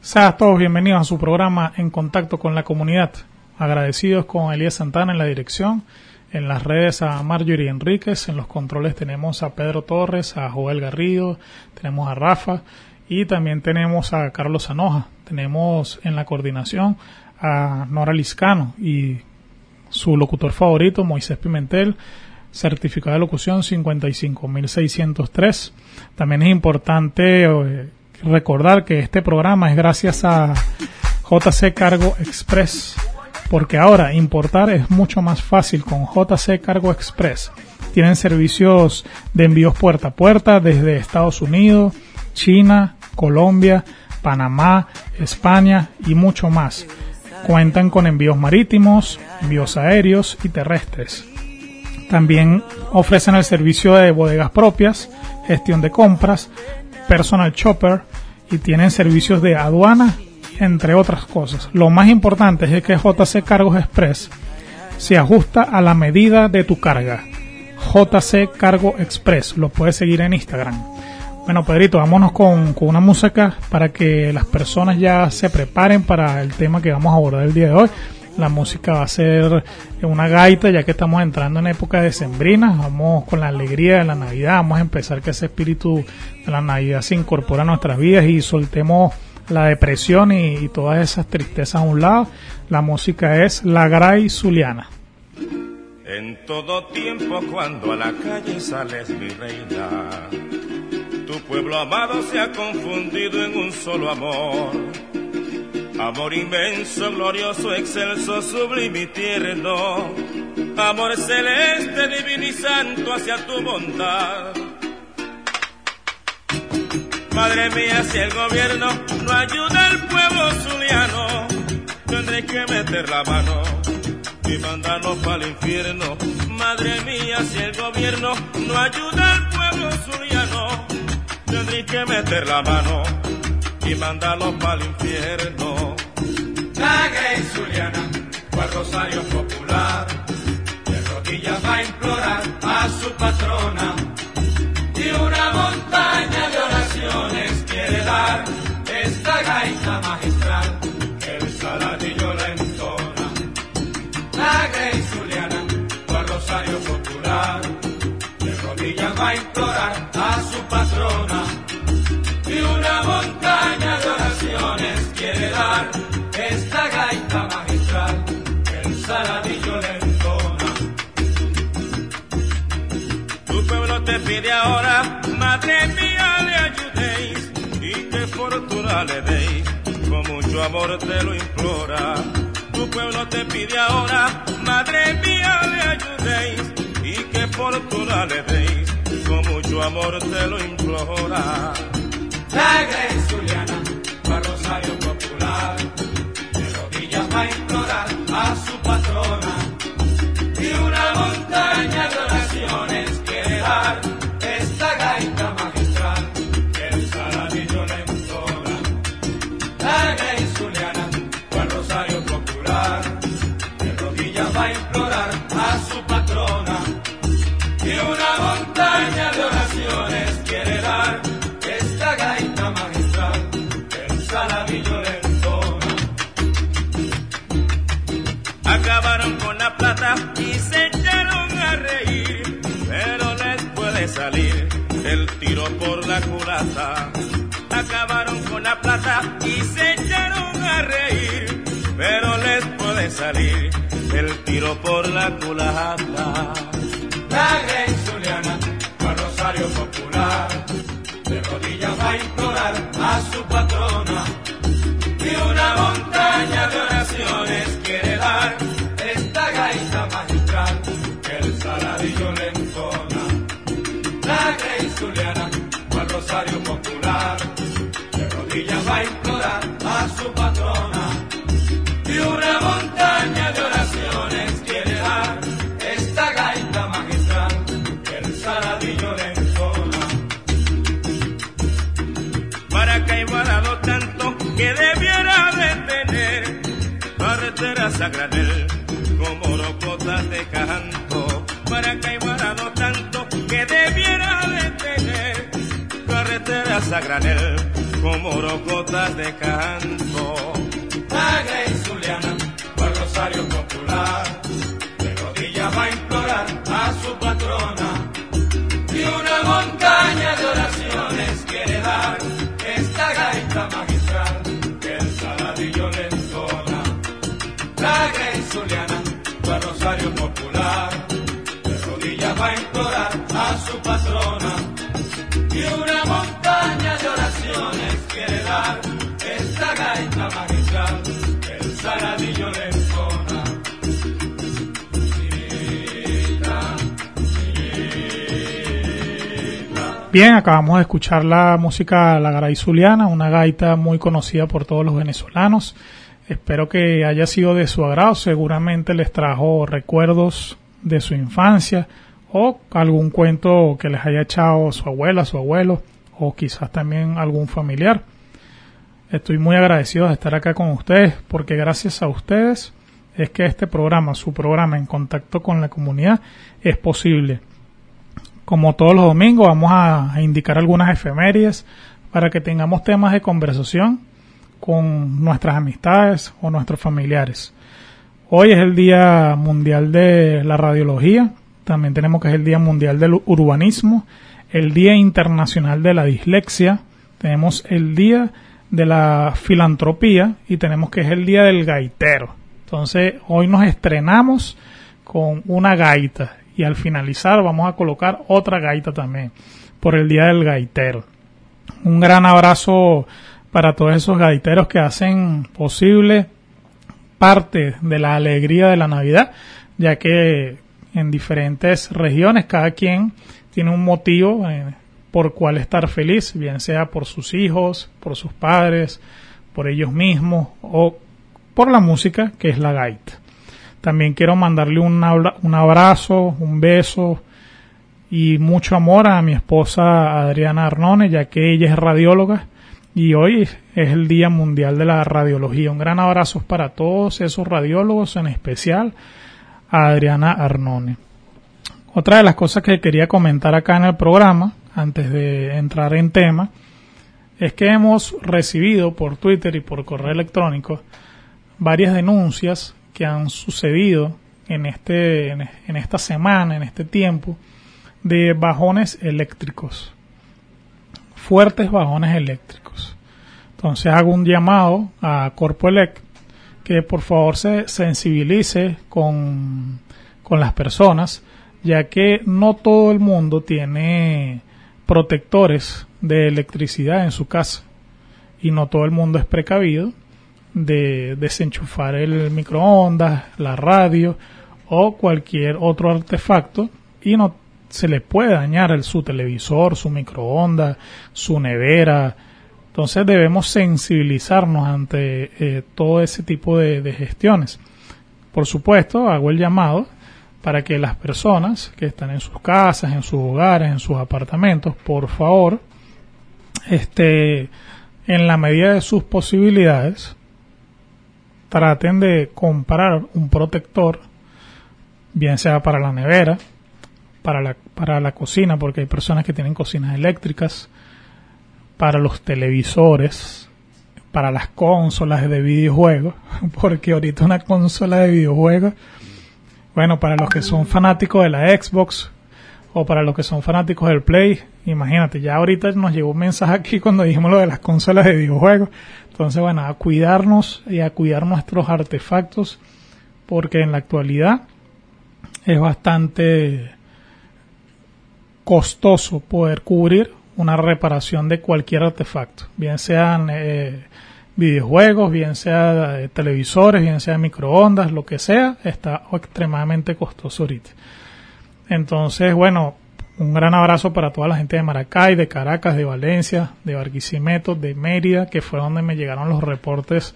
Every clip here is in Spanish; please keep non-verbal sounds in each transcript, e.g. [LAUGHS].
Sean todos bienvenidos a su programa En Contacto con la Comunidad. Agradecidos con Elías Santana en la dirección. En las redes a Marjorie Enríquez. En los controles tenemos a Pedro Torres, a Joel Garrido, tenemos a Rafa y también tenemos a Carlos Anoja. Tenemos en la coordinación a Nora Liscano y su locutor favorito, Moisés Pimentel certificado de locución 55603. También es importante eh, recordar que este programa es gracias a JC Cargo Express, porque ahora importar es mucho más fácil con JC Cargo Express. Tienen servicios de envíos puerta a puerta desde Estados Unidos, China, Colombia, Panamá, España y mucho más. Cuentan con envíos marítimos, envíos aéreos y terrestres. También ofrecen el servicio de bodegas propias, gestión de compras, personal shopper y tienen servicios de aduana, entre otras cosas. Lo más importante es que JC Cargos Express se ajusta a la medida de tu carga. JC Cargo Express, lo puedes seguir en Instagram. Bueno, Pedrito, vámonos con, con, una música para que las personas ya se preparen para el tema que vamos a abordar el día de hoy la música va a ser una gaita, ya que estamos entrando en época de sembrina, vamos con la alegría de la Navidad, vamos a empezar que ese espíritu de la Navidad se incorpora a nuestras vidas y soltemos la depresión y, todas esas tristezas a un lado. La música es La Gray Zuliana. En todo tiempo cuando a la calle sales mi reina, tu pueblo amado se ha confundido en un solo amor Amor inmenso, glorioso, excelso, sublime y tierno. Amor celeste, divino y santo hacia tu bondad. Madre mía, si el gobierno no ayuda al pueblo zuliano, tendré que meter la mano y mandarlo para el infierno. Madre mía, si el gobierno no ayuda al pueblo zuliano, tendré que meter la mano y mandarlo para el infierno. La Grey Zuliana, cual rosario popular, de rodillas va a implorar a su patrona y una montaña de oraciones quiere dar esta gaita magistral que el saladillo la entona. La Grey Zuliana, cual rosario popular, de rodillas va a implorar a su patrona y una montaña ahora, madre mía, le ayudéis y qué fortuna le deis, con mucho amor te lo implora. Tu pueblo te pide ahora, madre mía, le ayudéis y qué fortuna le deis, con mucho amor te lo implora. La Grey Zuliana, para Rosario Popular, de rodillas va a implorar a su patrona salir el tiro por la culata. Acabaron con la plata y se echaron a reír, pero les puede salir el tiro por la culata. La Grey Zuliana, para Rosario Popular, de rodillas va a implorar a su patrona y una montaña de que Bien, acabamos de escuchar la música La Garay Zuliana, una gaita muy conocida por todos los venezolanos. Espero que haya sido de su agrado. Seguramente les trajo recuerdos de su infancia o algún cuento que les haya echado su abuela, su abuelo o quizás también algún familiar. Estoy muy agradecido de estar acá con ustedes porque gracias a ustedes es que este programa, su programa en contacto con la comunidad, es posible. Como todos los domingos vamos a, indicar algunas efemérides para que tengamos temas de conversación con nuestras amistades o nuestros familiares. Hoy es el Día Mundial de la Radiología, también tenemos que es el Día Mundial del Urbanismo, el Día Internacional de la Dislexia, tenemos el Día de la Filantropía y tenemos que es el Día del Gaitero. Entonces, hoy nos estrenamos con una gaita y al finalizar vamos a colocar otra gaita también por el Día del Gaitero. Un gran abrazo para todos esos gaiteros que hacen posible parte de la alegría de la Navidad, ya que en diferentes regiones cada quien tiene un motivo eh, por cual estar feliz, bien sea por sus hijos, por sus padres, por ellos mismos o por la música que es la gaita. También quiero mandarle un, un abrazo, un beso y mucho amor a mi esposa Adriana Arnone, ya que ella es radióloga y hoy es el Día Mundial de la Radiología. Un gran abrazo para todos esos radiólogos, en especial a Adriana Arnone. Otra de las cosas que quería comentar acá en el programa, antes de entrar en tema, es que hemos recibido por Twitter y por correo electrónico varias denuncias que han sucedido en este en, esta semana, en este tiempo, de bajones eléctricos, fuertes bajones eléctricos. Entonces hago un llamado a Corpoelec que por favor se sensibilice con, con las personas, ya que no todo el mundo tiene protectores de electricidad en su casa y no todo el mundo es precavido de desenchufar el microondas, la radio o cualquier otro artefacto y no se le puede dañar el, su televisor, su microondas, su nevera. Entonces debemos sensibilizarnos ante eh, todo ese tipo de, de gestiones. Por supuesto, hago el llamado para que las personas que están en sus casas, en sus hogares, en sus apartamentos, por favor, este, en la medida de sus posibilidades, traten de comprar un protector, bien sea para la nevera, para la, para la cocina, porque hay personas que tienen cocinas eléctricas, para los televisores, para las consolas de videojuegos, [LAUGHS] porque ahorita una consola de videojuegos, bueno, para los que son fanáticos de la Xbox o para los que son fanáticos del Play, imagínate, ya ahorita nos llegó un mensaje aquí cuando dijimos lo de las consolas de videojuegos, entonces bueno, a cuidarnos y a cuidar nuestros artefactos, porque en la actualidad es bastante costoso poder cubrir una reparación de cualquier artefacto, bien sean eh, videojuegos, bien sea eh, televisores, bien sea microondas, lo que sea, está extremadamente costoso ahorita. Entonces, bueno, un gran abrazo para toda la gente de Maracay, de Caracas, de Valencia, de Barquisimeto, de Mérida, que fue donde me llegaron los reportes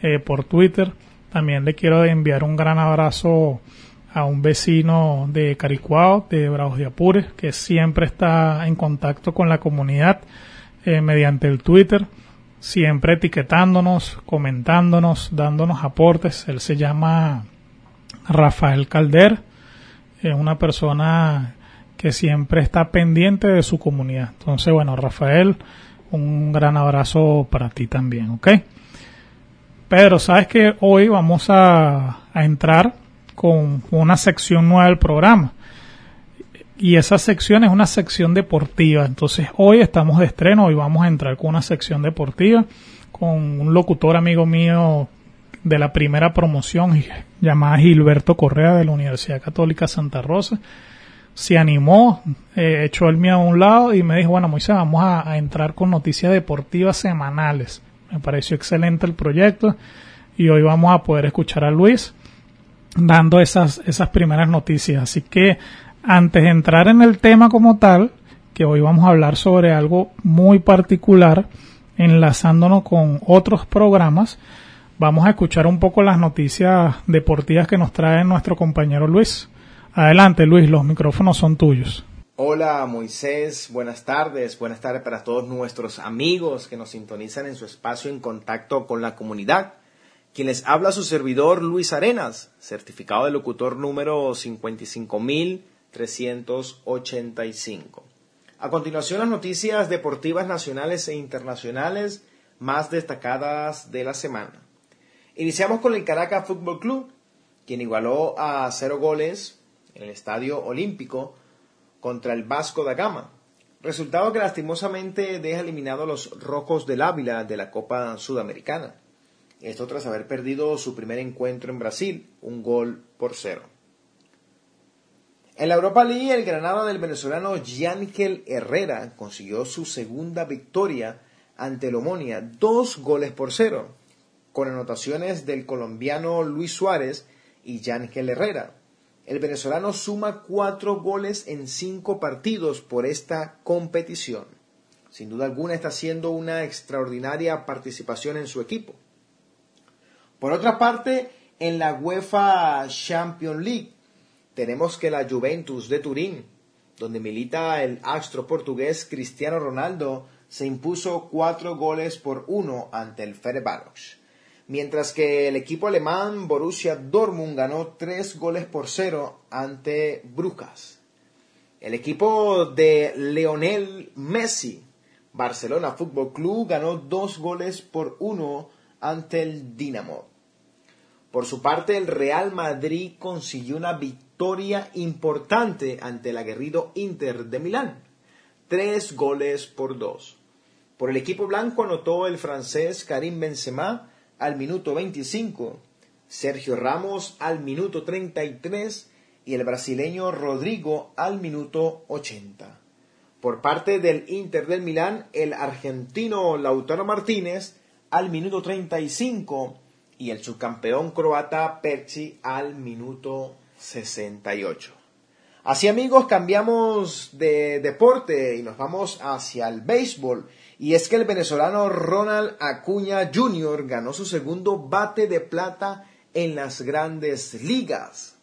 eh, por Twitter. También le quiero enviar un gran abrazo a un vecino de Caricuao, de Bravos de Apures, que siempre está en contacto con la comunidad eh, mediante el Twitter, siempre etiquetándonos, comentándonos, dándonos aportes. Él se llama Rafael Calder, es una persona que siempre está pendiente de su comunidad. Entonces, bueno, Rafael, un gran abrazo para ti también, ¿ok? Pedro, sabes que hoy vamos a, a entrar con una sección nueva del programa. Y esa sección es una sección deportiva. Entonces hoy estamos de estreno, hoy vamos a entrar con una sección deportiva con un locutor amigo mío de la primera promoción llamada Gilberto Correa de la Universidad Católica Santa Rosa. Se animó, eh, echó el mío a un lado y me dijo, bueno Moisés, vamos a, a entrar con noticias deportivas semanales. Me pareció excelente el proyecto y hoy vamos a poder escuchar a Luis dando esas, esas primeras noticias. Así que antes de entrar en el tema como tal, que hoy vamos a hablar sobre algo muy particular, enlazándonos con otros programas, vamos a escuchar un poco las noticias deportivas que nos trae nuestro compañero Luis. Adelante Luis, los micrófonos son tuyos. Hola Moisés, buenas tardes, buenas tardes para todos nuestros amigos que nos sintonizan en su espacio en contacto con la comunidad. Quien les habla su servidor Luis Arenas, certificado de locutor número 55385. A continuación las noticias deportivas nacionales e internacionales más destacadas de la semana. Iniciamos con el Caracas Fútbol Club, quien igualó a cero goles en el Estadio Olímpico contra el Vasco da Gama. Resultado que lastimosamente deja eliminado a los Rojos del Ávila de la Copa Sudamericana. Esto tras haber perdido su primer encuentro en Brasil, un gol por cero. En la Europa League, el Granada del venezolano Yángel Herrera consiguió su segunda victoria ante el Omonia, dos goles por cero, con anotaciones del colombiano Luis Suárez y Yángel Herrera. El venezolano suma cuatro goles en cinco partidos por esta competición. Sin duda alguna está haciendo una extraordinaria participación en su equipo. Por otra parte, en la UEFA Champions League tenemos que la Juventus de Turín, donde milita el astro portugués Cristiano Ronaldo, se impuso cuatro goles por uno ante el Fenerbahce, mientras que el equipo alemán Borussia Dortmund ganó tres goles por cero ante Brujas. El equipo de Leonel Messi, Barcelona Fútbol Club, ganó dos goles por uno ante el Dinamo. Por su parte, el Real Madrid consiguió una victoria importante ante el aguerrido Inter de Milán. Tres goles por dos. Por el equipo blanco anotó el francés Karim Benzema al minuto 25, Sergio Ramos al minuto 33 y el brasileño Rodrigo al minuto 80. Por parte del Inter del Milán, el argentino Lautaro Martínez al minuto 35 y el subcampeón croata Perci al minuto 68. Así amigos, cambiamos de deporte y nos vamos hacia el béisbol. Y es que el venezolano Ronald Acuña Jr. ganó su segundo bate de plata en las grandes ligas.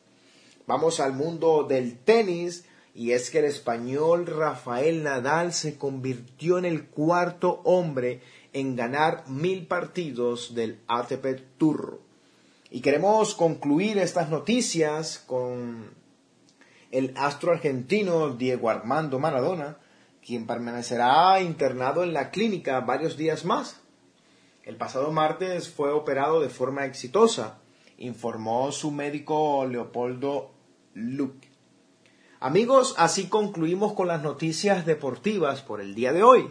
Vamos al mundo del tenis y es que el español Rafael Nadal se convirtió en el cuarto hombre en ganar mil partidos del ATP Tour. Y queremos concluir estas noticias con el astro argentino Diego Armando Maradona, quien permanecerá internado en la clínica varios días más. El pasado martes fue operado de forma exitosa, informó su médico Leopoldo Luque. Amigos, así concluimos con las noticias deportivas por el día de hoy.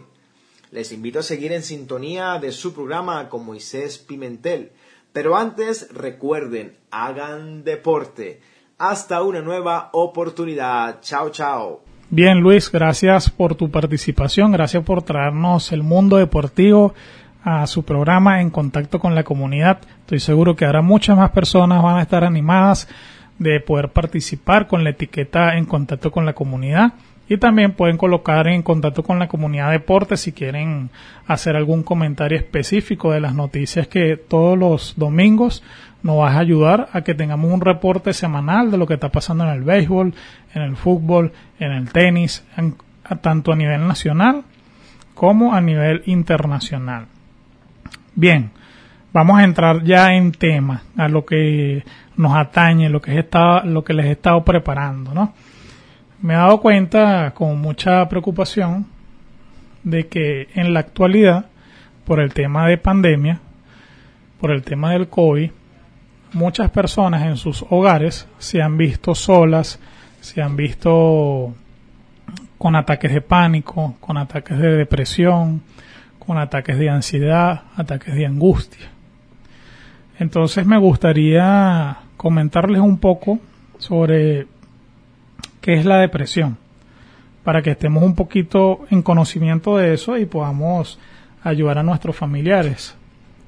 Les invito a seguir en sintonía de su programa con Moisés Pimentel. Pero antes, recuerden, hagan deporte. Hasta una nueva oportunidad. Chao, chao. Bien, Luis, gracias por tu participación. Gracias por traernos el mundo deportivo a su programa en contacto con la comunidad. Estoy seguro que ahora muchas más personas van a estar animadas de poder participar con la etiqueta en contacto con la comunidad y también pueden colocar en contacto con la comunidad de deportes si quieren hacer algún comentario específico de las noticias que todos los domingos nos va a ayudar a que tengamos un reporte semanal de lo que está pasando en el béisbol, en el fútbol, en el tenis, tanto a nivel nacional como a nivel internacional. Bien, vamos a entrar ya en tema, a lo que nos atañe, lo que, lo que les he estado preparando, ¿no? Me he dado cuenta con mucha preocupación de que en la actualidad, por el tema de pandemia, por el tema del COVID, muchas personas en sus hogares se han visto solas, se han visto con ataques de pánico, con ataques de depresión, con ataques de ansiedad, ataques de angustia. Entonces me gustaría comentarles un poco sobre qué es la depresión, para que estemos un poquito en conocimiento de eso y podamos ayudar a nuestros familiares.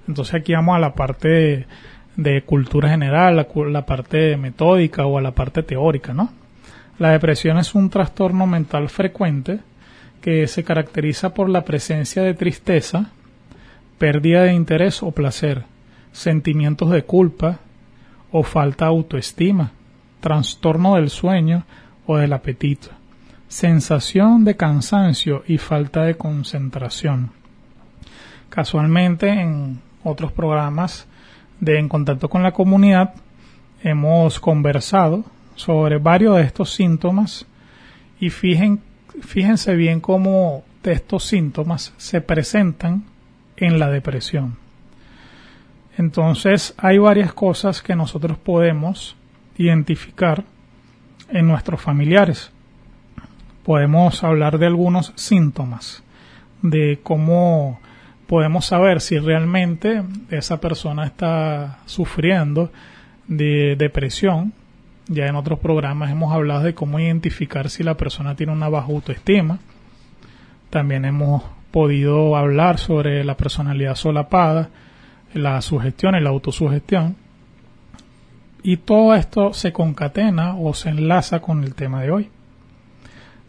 Entonces aquí vamos a la parte de, cultura general, la, la parte metódica o a la parte teórica, ¿no? La depresión es un trastorno mental frecuente que se caracteriza por la presencia de tristeza, pérdida de interés o placer, sentimientos de culpa o falta de autoestima, trastorno del sueño o del apetito, sensación de cansancio y falta de concentración. Casualmente en otros programas de En Contacto con la Comunidad hemos conversado sobre varios de estos síntomas y fíjense bien cómo estos síntomas se presentan en la depresión. Entonces hay varias cosas que nosotros podemos identificar en nuestros familiares. Podemos hablar de algunos síntomas, de cómo podemos saber si realmente esa persona está sufriendo de depresión. Ya en otros programas hemos hablado de cómo identificar si la persona tiene una baja autoestima. También hemos podido hablar sobre la personalidad solapada, la sugestión y la autosugestión. Y todo esto se concatena o se enlaza con el tema de hoy.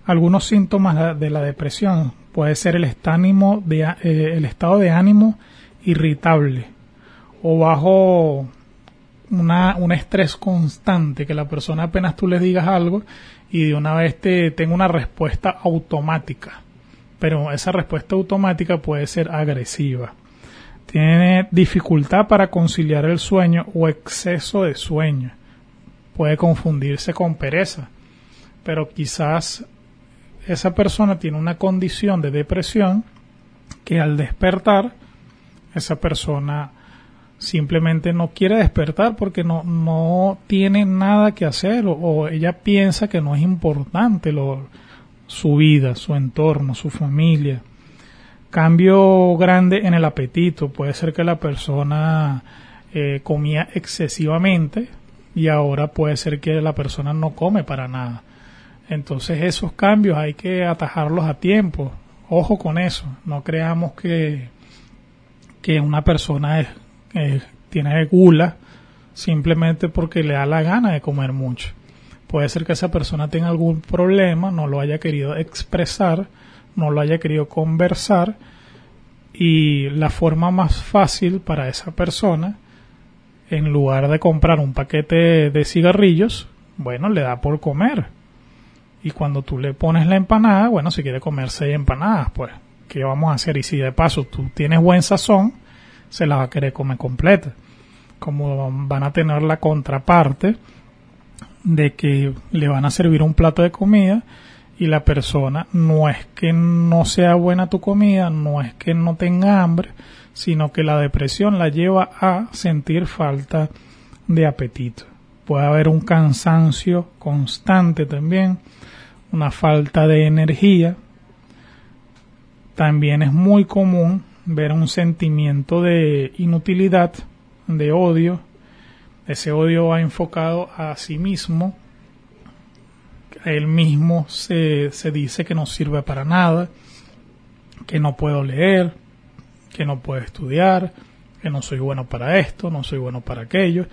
Algunos síntomas de la depresión puede ser el, de, eh, el estado de ánimo irritable o bajo una, un estrés constante, que la persona apenas tú le digas algo y de una vez te tenga una respuesta automática. Pero esa respuesta automática puede ser agresiva tiene dificultad para conciliar el sueño o exceso de sueño. Puede confundirse con pereza, pero quizás esa persona tiene una condición de depresión que al despertar, esa persona simplemente no quiere despertar porque no, no tiene nada que hacer o, ella piensa que no es importante lo, su vida, su entorno, su familia cambio grande en el apetito. Puede ser que la persona eh, comía excesivamente y ahora puede ser que la persona no come para nada. Entonces esos cambios hay que atajarlos a tiempo. Ojo con eso. No creamos que, que una persona es, tiene gula simplemente porque le da la gana de comer mucho. Puede ser que esa persona tenga algún problema, no lo haya querido expresar no lo haya querido conversar y la forma más fácil para esa persona, en lugar de comprar un paquete de cigarrillos, bueno, le da por comer. Y cuando tú le pones la empanada, bueno, si quiere comer seis empanadas, pues, ¿qué vamos a hacer? Y si de paso tú tienes buen sazón, se la va a querer comer completa. Como van a tener la contraparte de que le van a servir un plato de comida y la persona no es que no sea buena tu comida, no es que no tenga hambre, sino que la depresión la lleva a sentir falta de apetito. Puede haber un cansancio constante también, una falta de energía. También es muy común ver un sentimiento de inutilidad, de odio. Ese odio va enfocado a sí mismo, él mismo se, se dice que no sirve para nada, que no puedo leer, que no puedo estudiar, que no soy bueno para esto, no soy bueno para aquello.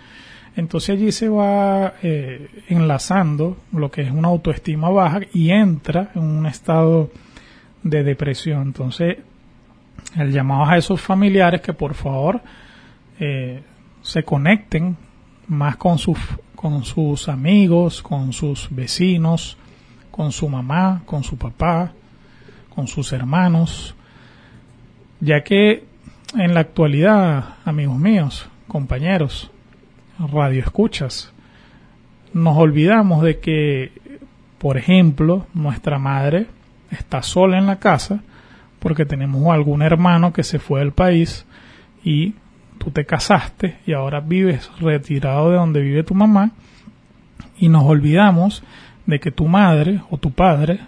Entonces allí se va eh, enlazando lo que es una autoestima baja y entra en un estado de depresión. Entonces, el llamado a esos familiares que por favor eh, se conecten más con sus con sus amigos, con sus vecinos, con su mamá, con su papá, con sus hermanos, ya que en la actualidad, amigos míos, compañeros, radio escuchas, nos olvidamos de que, por ejemplo, nuestra madre está sola en la casa porque tenemos algún hermano que se fue del país y tú te casaste y ahora vives retirado de donde vive tu mamá y nos olvidamos de que tu madre o tu padre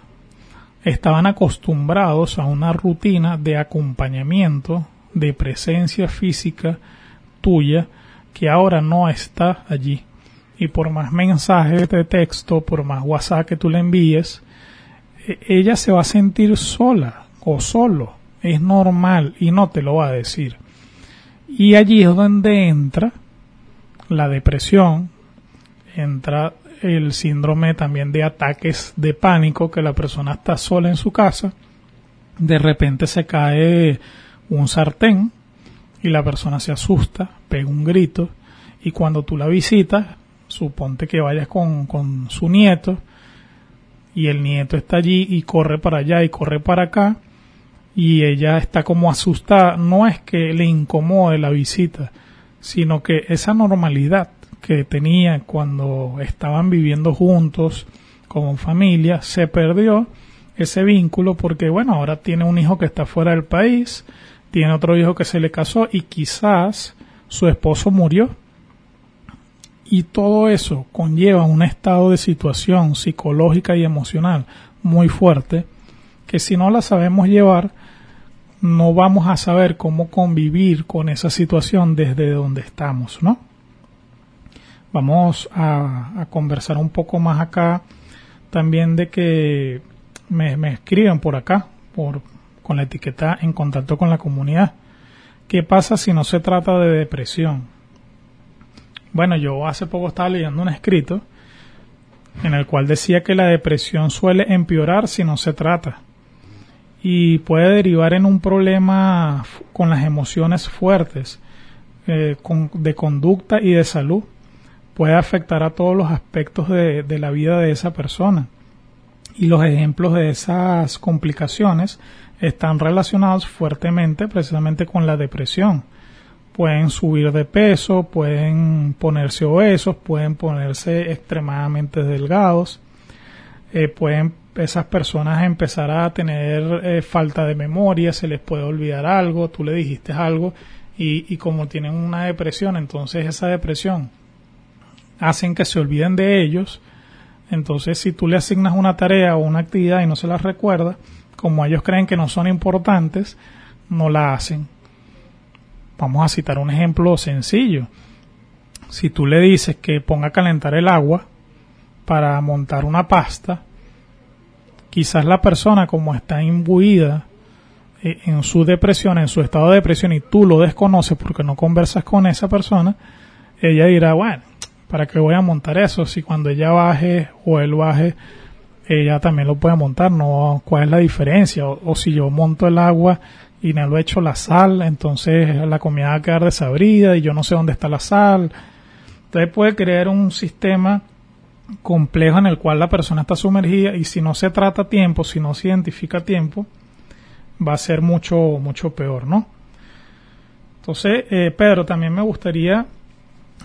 estaban acostumbrados a una rutina de acompañamiento, de presencia física tuya que ahora no está allí. Y por más mensajes de texto, por más WhatsApp que tú le envíes, e, ella se va a sentir sola o solo. Es normal y no te lo va a decir. Y allí es donde entra la depresión, entra el síndrome también de ataques de pánico, que la persona está sola en su casa, de repente se cae un sartén y la persona se asusta, pega un grito y cuando tú la visitas, suponte que vayas con, con su nieto y el nieto está allí y corre para allá y corre para acá y ella está como asustada, no es que le incomode la visita, sino que esa normalidad que tenía cuando estaban viviendo juntos como familia se perdió ese vínculo porque bueno, ahora tiene un hijo que está fuera del país, tiene otro hijo que se le casó y quizás su esposo murió. Y todo eso conlleva un estado de situación psicológica y emocional muy fuerte que si no la sabemos llevar, no vamos a saber cómo convivir con esa situación desde donde estamos, ¿no? Vamos a, conversar un poco más acá también de que me, escriban por acá, por, con la etiqueta en contacto con la comunidad. ¿Qué pasa si no se trata de depresión? Bueno, yo hace poco estaba leyendo un escrito en el cual decía que la depresión suele empeorar si no se trata y puede derivar en un problema con las emociones fuertes, eh, de conducta y de salud. Puede afectar a todos los aspectos de la vida de esa persona. Y los ejemplos de esas complicaciones están relacionados fuertemente precisamente con la depresión. Pueden subir de peso, pueden ponerse obesos, pueden ponerse extremadamente delgados, eh, pueden esas personas empezar a tener eh, falta de memoria, se les puede olvidar algo, tú le dijiste algo y, y como tienen una depresión, entonces esa depresión hacen que se olviden de ellos. Entonces, si tú le asignas una tarea o una actividad y no se las recuerda, como ellos creen que no son importantes, no la hacen. Vamos a citar un ejemplo sencillo. Si tú le dices que ponga a calentar el agua para montar una pasta, quizás la persona como está imbuida eh, en su depresión, en su estado de depresión y tú lo desconoces porque no conversas con esa persona, ella dirá, bueno, ¿para qué voy a montar eso si cuando ella baje o él baje ella también lo puede montar, ¿no? ¿Cuál es la diferencia? O, si yo monto el agua y no lo echo la sal, entonces la comida va a quedar desabrida y yo no sé dónde está la sal. Entonces puede crear un sistema complejo en el cual la persona está sumergida y si no se trata a tiempo, si no se identifica a tiempo, va a ser mucho, mucho peor, ¿no? Entonces, eh, Pedro, también me gustaría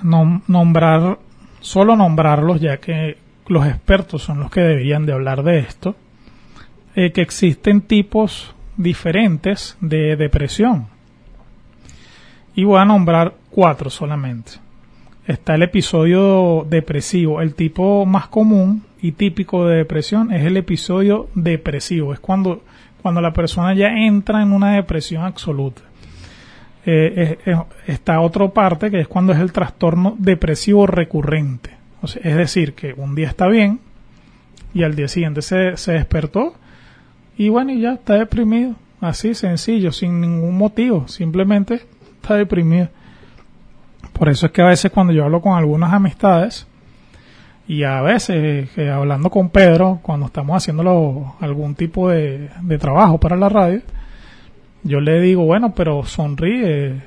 nombrar, solo nombrarlos, ya que los expertos son los que deberían de hablar de esto, eh, que existen tipos diferentes de depresión. Y voy a nombrar cuatro solamente. Está el episodio depresivo. El tipo más común y típico de depresión es el episodio depresivo. Es cuando, cuando la persona ya entra en una depresión absoluta. Eh, está otra parte que es cuando es el trastorno depresivo recurrente es decir, que un día está bien y al día siguiente se, se despertó y bueno, y ya está deprimido. Así, sencillo, sin ningún motivo, simplemente está deprimido. Por eso es que a veces cuando yo hablo con algunas amistades, y a veces hablando con Pedro, cuando estamos haciendo algún tipo de, de, trabajo para la radio, yo le digo, bueno, pero sonríe.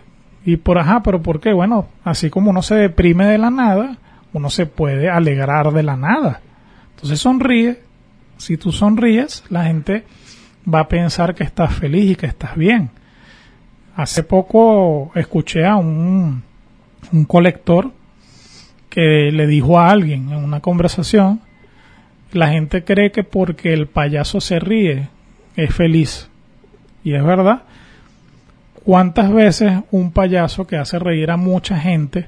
Y por ajá, pero ¿por qué? Bueno, así como uno se deprime de la nada, uno se puede alegrar de la nada. Entonces sonríe. Si tú sonríes, la gente va a pensar que estás feliz y que estás bien. Hace poco escuché a un, un colector que le dijo a alguien en una conversación, la gente cree que porque el payaso se ríe es feliz. Y es verdad, ¿cuántas veces un payaso que hace reír a mucha gente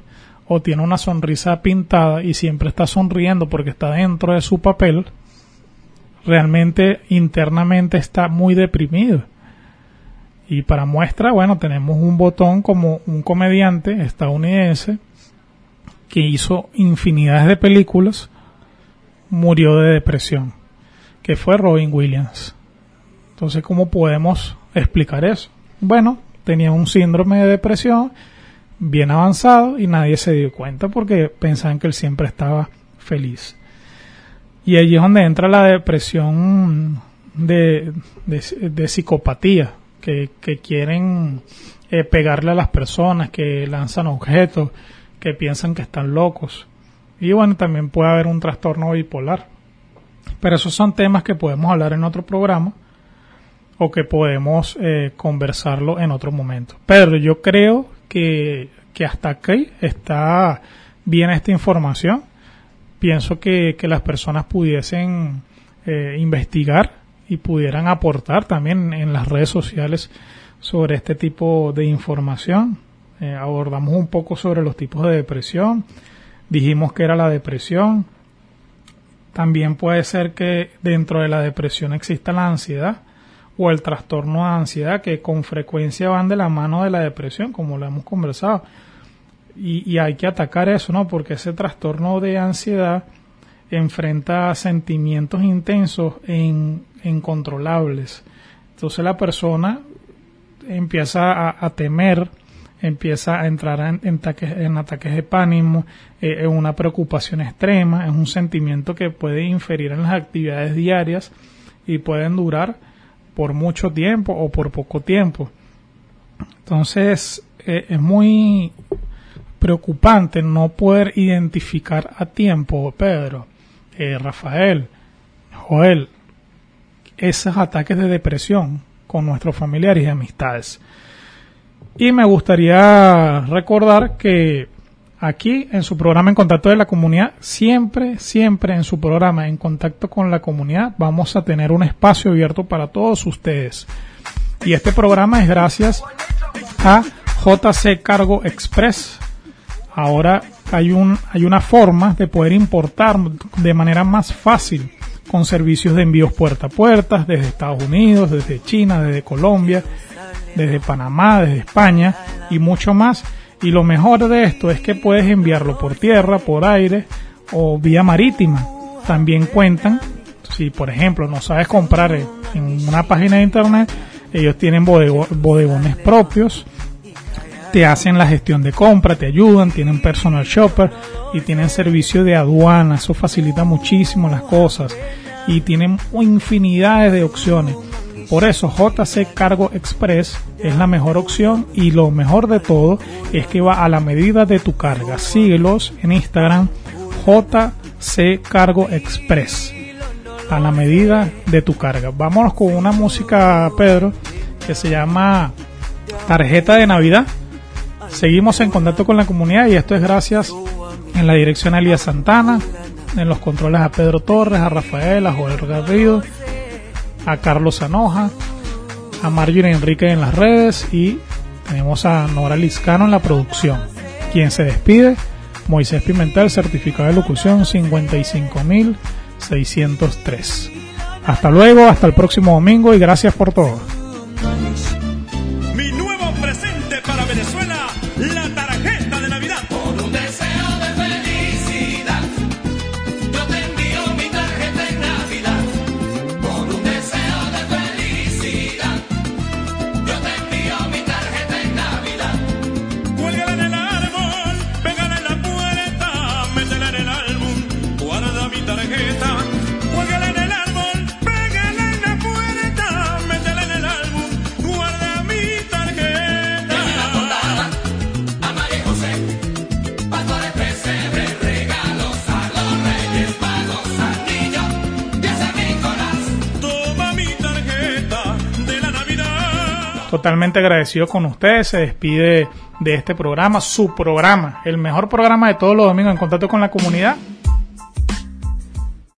o tiene una sonrisa pintada y siempre está sonriendo porque está dentro de su papel, realmente internamente está muy deprimido? Y para muestra, bueno, tenemos un botón como un comediante estadounidense que hizo infinidades de películas, murió de depresión, que fue Robin Williams. Entonces, ¿cómo podemos explicar eso? Bueno, tenía un síndrome de depresión bien avanzado y nadie se dio cuenta porque pensaban que él siempre estaba feliz. Y allí es donde entra la depresión de, de psicopatía, que, quieren eh, pegarle a las personas, que lanzan objetos, que piensan que están locos. Y bueno, también puede haber un trastorno bipolar. Pero esos son temas que podemos hablar en otro programa o que podemos eh, conversarlo en otro momento. Pero yo creo que, hasta aquí está bien esta información. Pienso que, las personas pudiesen eh, investigar y pudieran aportar también en las redes sociales sobre este tipo de información. Eh, abordamos un poco sobre los tipos de depresión. Dijimos que era la depresión. También puede ser que dentro de la depresión exista la ansiedad o el trastorno de ansiedad que con frecuencia van de la mano de la depresión, como lo hemos conversado. Y, y hay que atacar eso, ¿no? Porque ese trastorno de ansiedad enfrenta sentimientos intensos en incontrolables. Entonces la persona empieza a, temer, empieza a entrar en, ataques de pánico, eh, en una preocupación extrema, es un sentimiento que puede inferir en las actividades diarias y pueden durar por mucho tiempo o por poco tiempo. Entonces eh, es muy preocupante no poder identificar a tiempo, Pedro, eh, Rafael, Joel, esos ataques de depresión con nuestros familiares y amistades. Y me gustaría recordar que aquí en su programa En Contacto de la Comunidad, siempre, siempre en su programa En Contacto con la Comunidad, vamos a tener un espacio abierto para todos ustedes. Y este programa es gracias a JC Cargo Express. Ahora hay, un, hay una forma de poder importar de manera más fácil con servicios de envíos puerta a puerta desde Estados Unidos, desde China, desde Colombia, desde Panamá, desde España y mucho más. Y lo mejor de esto es que puedes enviarlo por tierra, por aire o vía marítima. También cuentan, si por ejemplo no sabes comprar en una página de internet, ellos tienen bodegones propios, te hacen la gestión de compra, te ayudan, tienen personal shopper y tienen servicio de aduana, eso facilita muchísimo las cosas y tienen infinidades de opciones. Por eso JC Cargo Express es la mejor opción y lo mejor de todo es que va a la medida de tu carga. Síguelos en Instagram JC Cargo Express. A la medida de tu carga. Vámonos con una música, Pedro, que se llama Tarjeta de Navidad. Seguimos en contacto con la comunidad y esto es gracias en la dirección a Elías Santana, en los controles a Pedro Torres, a Rafael, a Joel Garrido, a Carlos Anoja, a Marjorie Enrique en las redes y tenemos a Nora Liscano en la producción. Quien se despide, Moisés Pimentel, certificado de locución 55603. Hasta luego, hasta el próximo domingo y gracias por todo la totalmente agradecido con ustedes. Se despide de este programa, su programa, el mejor programa de todos los domingos en contacto con la comunidad.